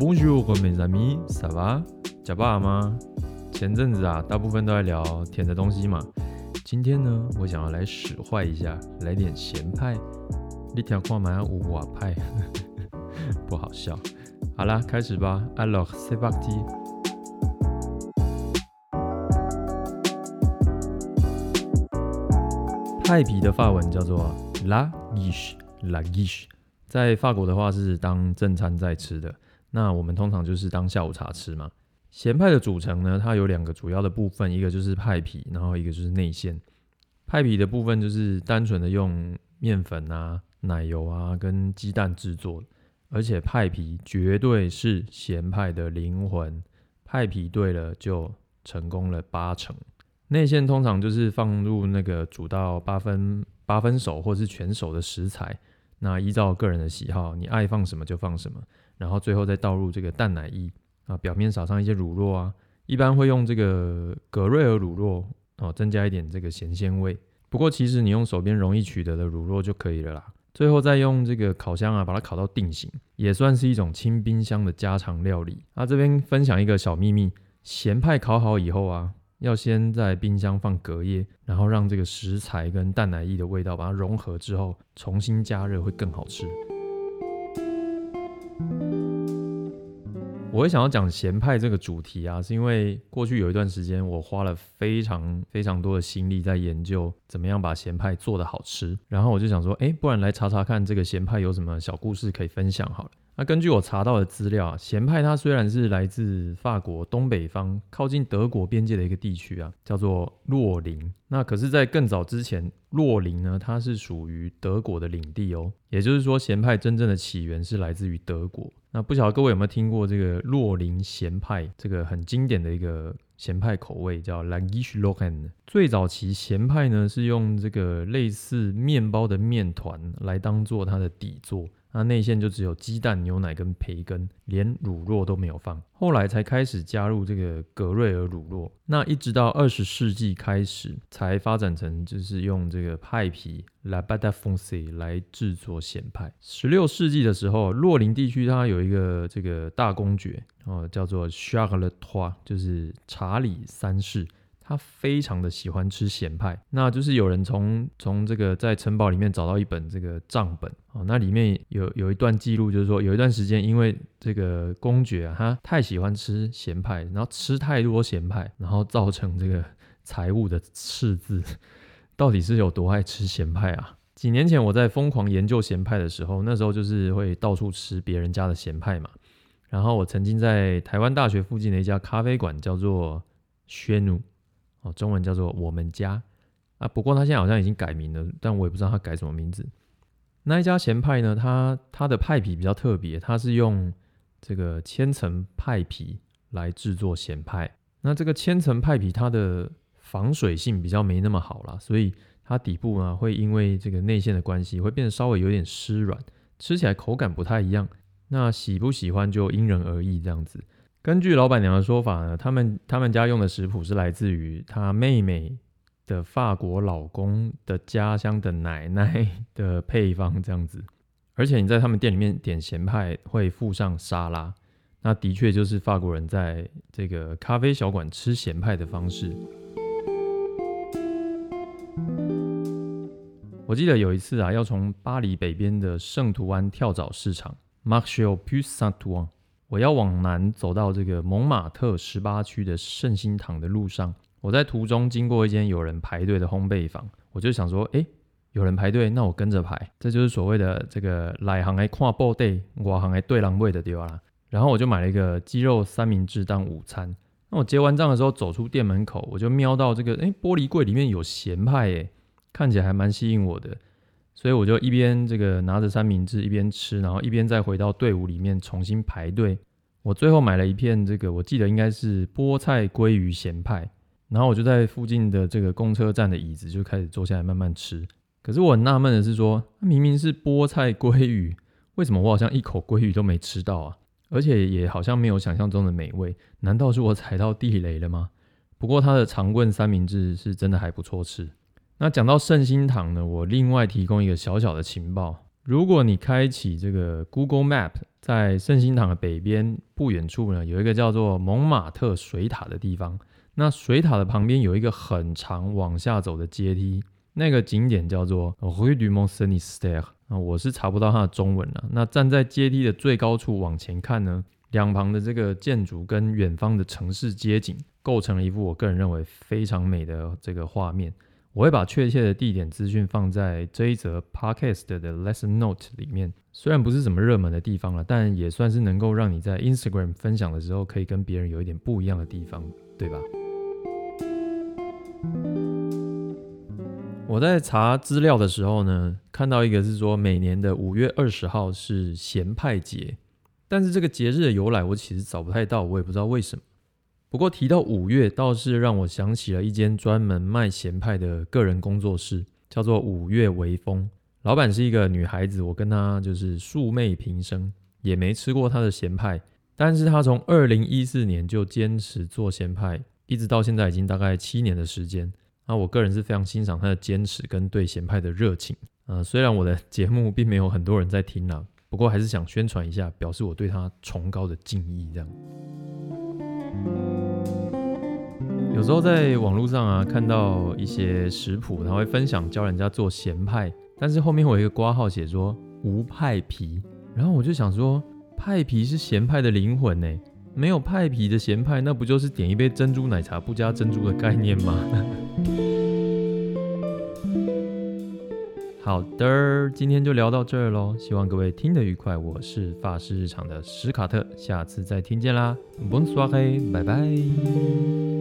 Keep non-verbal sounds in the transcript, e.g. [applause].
Bonjour, mes amis, ça va？假爸吗？前阵子啊，大部分都在聊甜的东西嘛。今天呢，我想要来使坏一下，来点咸派。你听看蛮五瓦派，[laughs] 不好笑。好啦，开始吧。Alors, c'est parti。派皮的法文叫做 la guiche，la guiche。在法国的话是当正餐在吃的，那我们通常就是当下午茶吃嘛。咸派的组成呢，它有两个主要的部分，一个就是派皮，然后一个就是内馅。派皮的部分就是单纯的用面粉啊、奶油啊跟鸡蛋制作，而且派皮绝对是咸派的灵魂，派皮对了就成功了八成。内馅通常就是放入那个煮到八分八分熟或是全熟的食材。那依照个人的喜好，你爱放什么就放什么，然后最后再倒入这个淡奶液啊，表面撒上一些乳酪啊，一般会用这个格瑞尔乳酪哦，增加一点这个咸鲜味。不过其实你用手边容易取得的乳酪就可以了啦。最后再用这个烤箱啊，把它烤到定型，也算是一种清冰箱的家常料理。那这边分享一个小秘密，咸派烤好以后啊。要先在冰箱放隔夜，然后让这个食材跟蛋奶液的味道把它融合之后，重新加热会更好吃。我会想要讲咸派这个主题啊，是因为过去有一段时间我花了非常非常多的心力在研究怎么样把咸派做的好吃，然后我就想说，哎，不然来查查看这个咸派有什么小故事可以分享好了。那根据我查到的资料啊，咸派它虽然是来自法国东北方靠近德国边界的一个地区啊，叫做洛林。那可是，在更早之前，洛林呢，它是属于德国的领地哦。也就是说，咸派真正的起源是来自于德国。那不晓得各位有没有听过这个洛林咸派，这个很经典的一个咸派口味，叫 Langishlokan 最早期咸派呢，是用这个类似面包的面团来当做它的底座。那内馅就只有鸡蛋、牛奶跟培根，连乳酪都没有放。后来才开始加入这个格瑞尔乳酪。那一直到二十世纪开始，才发展成就是用这个派皮 （La b a t a f o n c e 来制作咸派。十六世纪的时候，洛林地区它有一个这个大公爵哦，叫做 Charles III，就是查理三世。他非常的喜欢吃咸派，那就是有人从从这个在城堡里面找到一本这个账本哦，那里面有有一段记录，就是说有一段时间，因为这个公爵啊，他太喜欢吃咸派，然后吃太多咸派，然后造成这个 [laughs] 财务的赤字，到底是有多爱吃咸派啊？几年前我在疯狂研究咸派的时候，那时候就是会到处吃别人家的咸派嘛，然后我曾经在台湾大学附近的一家咖啡馆叫做轩奴。中文叫做我们家啊，不过他现在好像已经改名了，但我也不知道他改什么名字。那一家咸派呢，它它的派皮比较特别，它是用这个千层派皮来制作咸派。那这个千层派皮它的防水性比较没那么好啦，所以它底部呢会因为这个内馅的关系，会变得稍微有点湿软，吃起来口感不太一样。那喜不喜欢就因人而异这样子。根据老板娘的说法呢，他们他们家用的食谱是来自于她妹妹的法国老公的家乡的奶奶的配方这样子。而且你在他们店里面点咸派会附上沙拉，那的确就是法国人在这个咖啡小馆吃咸派的方式。我记得有一次啊，要从巴黎北边的圣图安跳蚤市场 （Marché p u s Saint Ouen）。我要往南走到这个蒙马特十八区的圣心堂的路上，我在途中经过一间有人排队的烘焙坊，我就想说，哎，有人排队，那我跟着排，这就是所谓的这个来行来看报队，外行来对狼位的地方啦。然后我就买了一个鸡肉三明治当午餐。那我结完账的时候走出店门口，我就瞄到这个，哎，玻璃柜里面有咸派，哎，看起来还蛮吸引我的。所以我就一边这个拿着三明治一边吃，然后一边再回到队伍里面重新排队。我最后买了一片这个，我记得应该是菠菜鲑鱼咸派。然后我就在附近的这个公车站的椅子就开始坐下来慢慢吃。可是我很纳闷的是说，明明是菠菜鲑鱼，为什么我好像一口鲑鱼都没吃到啊？而且也好像没有想象中的美味。难道是我踩到地雷了吗？不过它的长棍三明治是真的还不错吃。那讲到圣心堂呢，我另外提供一个小小的情报：如果你开启这个 Google Map，在圣心堂的北边不远处呢，有一个叫做蒙马特水塔的地方。那水塔的旁边有一个很长往下走的阶梯，那个景点叫做 Rue du Mont Saint-Esther。啊，我是查不到它的中文了。那站在阶梯的最高处往前看呢，两旁的这个建筑跟远方的城市街景，构成了一幅我个人认为非常美的这个画面。我会把确切的地点资讯放在这一则 podcast 的 lesson note 里面。虽然不是什么热门的地方了，但也算是能够让你在 Instagram 分享的时候，可以跟别人有一点不一样的地方，对吧？我在查资料的时候呢，看到一个是说每年的五月二十号是咸派节，但是这个节日的由来我其实找不太到，我也不知道为什么。不过提到五月，倒是让我想起了一间专门卖咸派的个人工作室，叫做五月微风。老板是一个女孩子，我跟她就是素昧平生，也没吃过她的咸派。但是她从二零一四年就坚持做咸派，一直到现在已经大概七年的时间。那我个人是非常欣赏她的坚持跟对咸派的热情。呃，虽然我的节目并没有很多人在听啊，不过还是想宣传一下，表示我对她崇高的敬意，这样。有时候在网络上啊，看到一些食谱，他会分享教人家做咸派，但是后面我有一个挂号写说无派皮，然后我就想说，派皮是咸派的灵魂呢，没有派皮的咸派，那不就是点一杯珍珠奶茶不加珍珠的概念吗？[laughs] 好的，今天就聊到这儿喽，希望各位听得愉快。我是法式日常的史卡特，下次再听见啦，Bonsoir，拜拜。